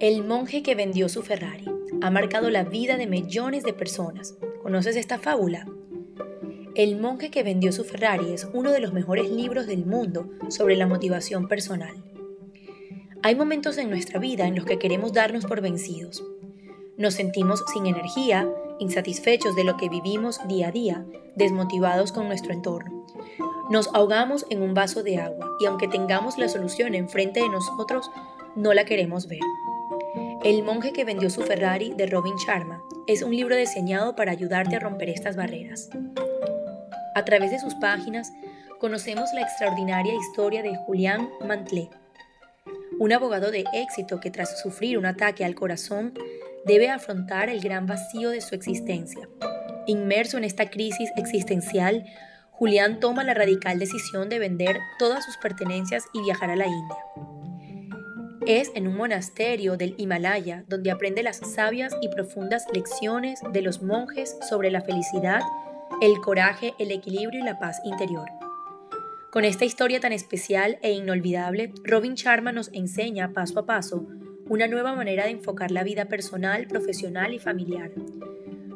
El monje que vendió su Ferrari ha marcado la vida de millones de personas. ¿Conoces esta fábula? El monje que vendió su Ferrari es uno de los mejores libros del mundo sobre la motivación personal. Hay momentos en nuestra vida en los que queremos darnos por vencidos. Nos sentimos sin energía, insatisfechos de lo que vivimos día a día, desmotivados con nuestro entorno. Nos ahogamos en un vaso de agua y aunque tengamos la solución enfrente de nosotros, no la queremos ver. El monje que vendió su Ferrari de Robin Sharma es un libro diseñado para ayudarte a romper estas barreras. A través de sus páginas conocemos la extraordinaria historia de Julián Mantlé, un abogado de éxito que tras sufrir un ataque al corazón debe afrontar el gran vacío de su existencia. Inmerso en esta crisis existencial, Julián toma la radical decisión de vender todas sus pertenencias y viajar a la India. Es en un monasterio del Himalaya donde aprende las sabias y profundas lecciones de los monjes sobre la felicidad, el coraje, el equilibrio y la paz interior. Con esta historia tan especial e inolvidable, Robin Sharma nos enseña paso a paso una nueva manera de enfocar la vida personal, profesional y familiar.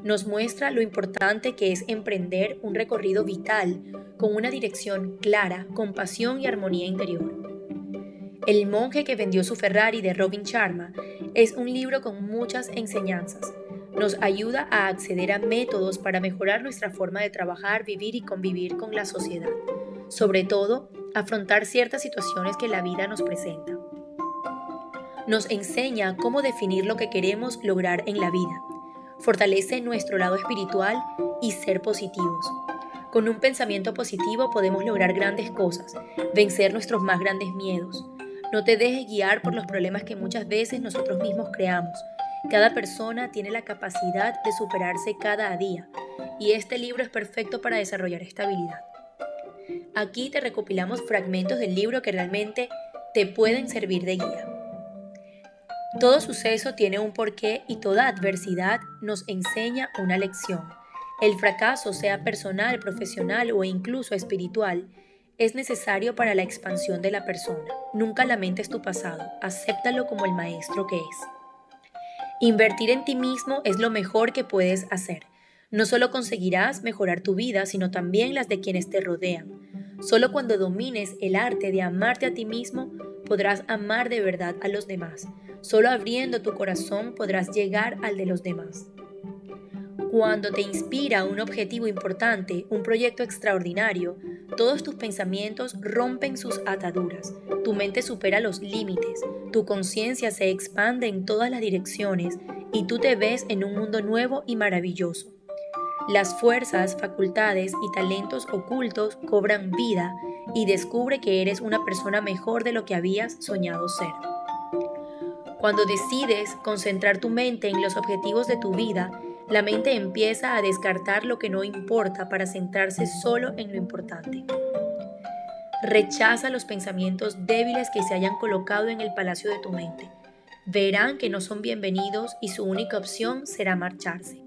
Nos muestra lo importante que es emprender un recorrido vital con una dirección clara, con pasión y armonía interior. El monje que vendió su Ferrari de Robin Sharma es un libro con muchas enseñanzas. Nos ayuda a acceder a métodos para mejorar nuestra forma de trabajar, vivir y convivir con la sociedad. Sobre todo, afrontar ciertas situaciones que la vida nos presenta nos enseña cómo definir lo que queremos lograr en la vida, fortalece nuestro lado espiritual y ser positivos. Con un pensamiento positivo podemos lograr grandes cosas, vencer nuestros más grandes miedos. No te dejes guiar por los problemas que muchas veces nosotros mismos creamos. Cada persona tiene la capacidad de superarse cada día y este libro es perfecto para desarrollar esta habilidad. Aquí te recopilamos fragmentos del libro que realmente te pueden servir de guía. Todo suceso tiene un porqué y toda adversidad nos enseña una lección. El fracaso, sea personal, profesional o incluso espiritual, es necesario para la expansión de la persona. Nunca lamentes tu pasado, acéptalo como el maestro que es. Invertir en ti mismo es lo mejor que puedes hacer. No solo conseguirás mejorar tu vida, sino también las de quienes te rodean. Solo cuando domines el arte de amarte a ti mismo, podrás amar de verdad a los demás. Solo abriendo tu corazón podrás llegar al de los demás. Cuando te inspira un objetivo importante, un proyecto extraordinario, todos tus pensamientos rompen sus ataduras, tu mente supera los límites, tu conciencia se expande en todas las direcciones y tú te ves en un mundo nuevo y maravilloso. Las fuerzas, facultades y talentos ocultos cobran vida y descubre que eres una persona mejor de lo que habías soñado ser. Cuando decides concentrar tu mente en los objetivos de tu vida, la mente empieza a descartar lo que no importa para centrarse solo en lo importante. Rechaza los pensamientos débiles que se hayan colocado en el palacio de tu mente. Verán que no son bienvenidos y su única opción será marcharse.